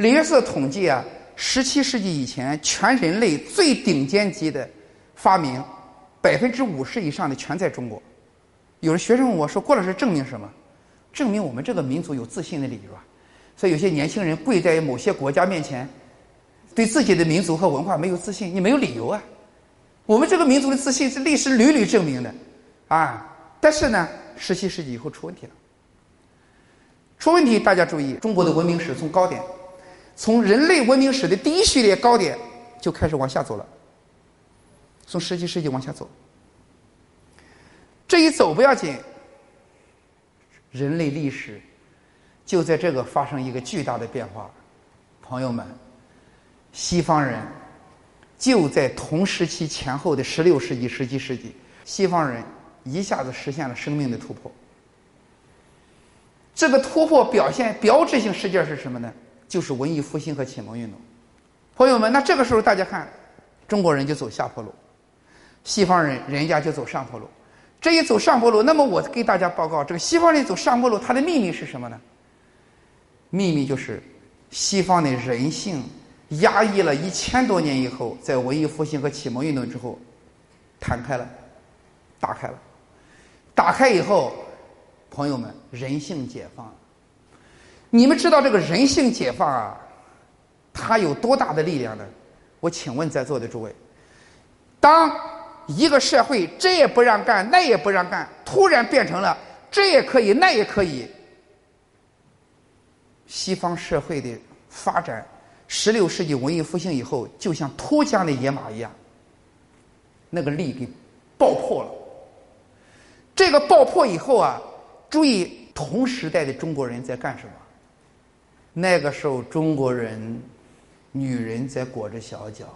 李约瑟统计啊，十七世纪以前，全人类最顶尖级的发明，百分之五十以上的全在中国。有的学生问我说：“郭老师，证明什么？证明我们这个民族有自信的理由啊！”所以有些年轻人跪在某些国家面前，对自己的民族和文化没有自信，你没有理由啊！我们这个民族的自信是历史屡屡证明的，啊！但是呢，十七世纪以后出问题了。出问题，大家注意，中国的文明史从高点，从人类文明史的第一序列高点就开始往下走了，从十七世纪往下走。这一走不要紧，人类历史就在这个发生一个巨大的变化。朋友们，西方人就在同时期前后的十六世纪、十七世纪，西方人一下子实现了生命的突破。这个突破表现标志性事件是什么呢？就是文艺复兴和启蒙运动。朋友们，那这个时候大家看，中国人就走下坡路，西方人人家就走上坡路。这一走上坡路，那么我给大家报告，这个西方人走上坡路，它的秘密是什么呢？秘密就是西方的人性压抑了一千多年以后，在文艺复兴和启蒙运动之后，弹开了，打开了，打开以后。朋友们，人性解放，你们知道这个人性解放啊，它有多大的力量呢？我请问在座的诸位，当一个社会这也不让干，那也不让干，突然变成了这也可以，那也可以，西方社会的发展，十六世纪文艺复兴以后，就像脱缰的野马一样，那个力给爆破了。这个爆破以后啊。注意，同时代的中国人在干什么？那个时候，中国人女人在裹着小脚，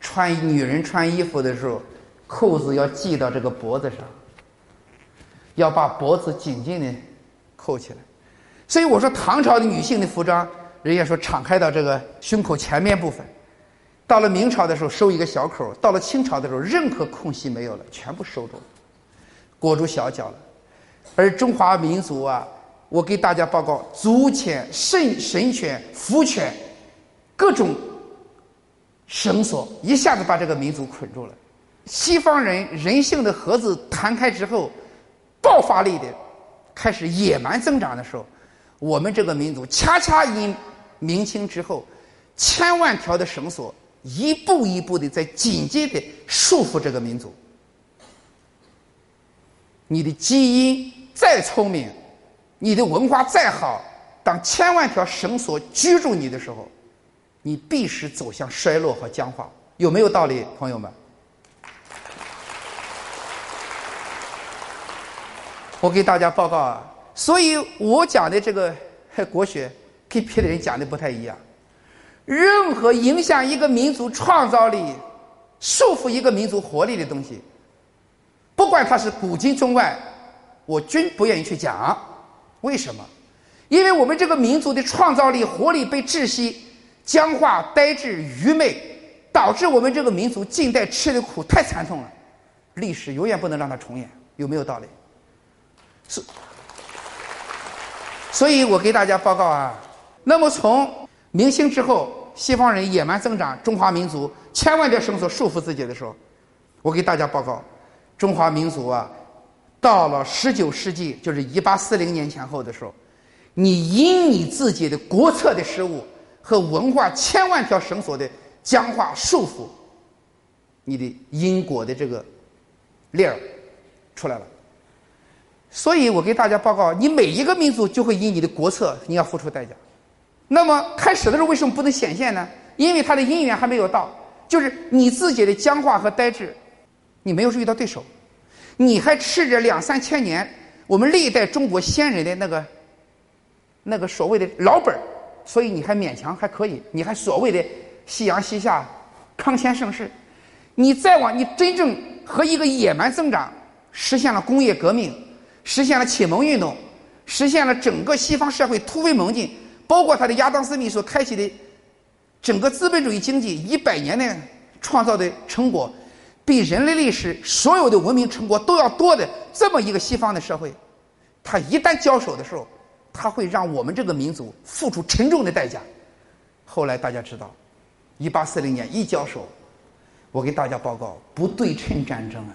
穿女人穿衣服的时候，扣子要系到这个脖子上，要把脖子紧紧的扣起来。所以我说，唐朝的女性的服装，人家说敞开到这个胸口前面部分；到了明朝的时候收一个小口；到了清朝的时候，任何空隙没有了，全部收住了。裹住小脚了，而中华民族啊，我给大家报告：足犬、神神犬、福犬，各种绳索一下子把这个民族捆住了。西方人人性的盒子弹开之后，爆发力的开始野蛮增长的时候，我们这个民族恰恰因明清之后千万条的绳索一步一步的在紧紧的束缚这个民族。你的基因再聪明，你的文化再好，当千万条绳索拘住你的时候，你必是走向衰落和僵化，有没有道理，朋友们？我给大家报告啊，所以我讲的这个国学跟别的人讲的不太一样。任何影响一个民族创造力、束缚一个民族活力的东西。不管它是古今中外，我均不愿意去讲。为什么？因为我们这个民族的创造力、活力被窒息、僵化、呆滞、愚昧，导致我们这个民族近代吃的苦太惨痛了。历史永远不能让它重演，有没有道理？是。所以我给大家报告啊。那么从明清之后，西方人野蛮增长，中华民族千万别伸手束缚自己的时候，我给大家报告。中华民族啊，到了十九世纪，就是一八四零年前后的时候，你因你自己的国策的失误和文化千万条绳索的僵化束缚，你的因果的这个链儿出来了。所以我给大家报告，你每一个民族就会因你的国策，你要付出代价。那么开始的时候为什么不能显现呢？因为它的因缘还没有到，就是你自己的僵化和呆滞。你没有遇到对手，你还吃着两三千年我们历代中国先人的那个那个所谓的老本儿，所以你还勉强还可以，你还所谓的夕阳西下，康乾盛世。你再往你真正和一个野蛮增长，实现了工业革命，实现了启蒙运动，实现了整个西方社会突飞猛进，包括他的亚当斯密所开启的整个资本主义经济一百年的创造的成果。比人类历史所有的文明成果都要多的这么一个西方的社会，它一旦交手的时候，它会让我们这个民族付出沉重的代价。后来大家知道，一八四零年一交手，我给大家报告不对称战争啊。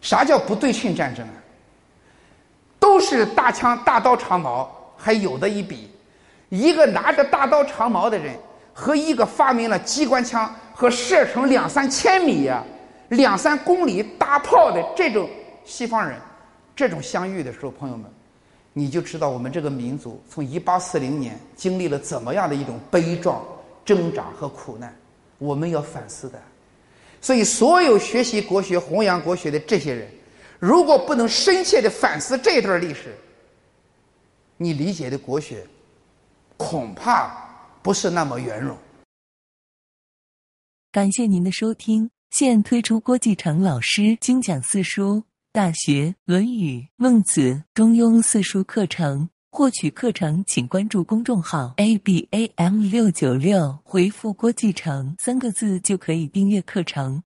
啥叫不对称战争啊？都是大枪、大刀、长矛，还有的一比。一个拿着大刀长矛的人，和一个发明了机关枪和射程两三千米呀、两三公里大炮的这种西方人，这种相遇的时候，朋友们。你就知道我们这个民族从一八四零年经历了怎么样的一种悲壮、挣扎和苦难，我们要反思的。所以，所有学习国学、弘扬国学的这些人，如果不能深切的反思这段历史，你理解的国学恐怕不是那么圆融。感谢您的收听，现推出郭继成老师精讲四书。《大学》《论语》《孟子》《中庸》四书课程，获取课程请关注公众号 a b a m 六九六，回复“郭继成”三个字就可以订阅课程。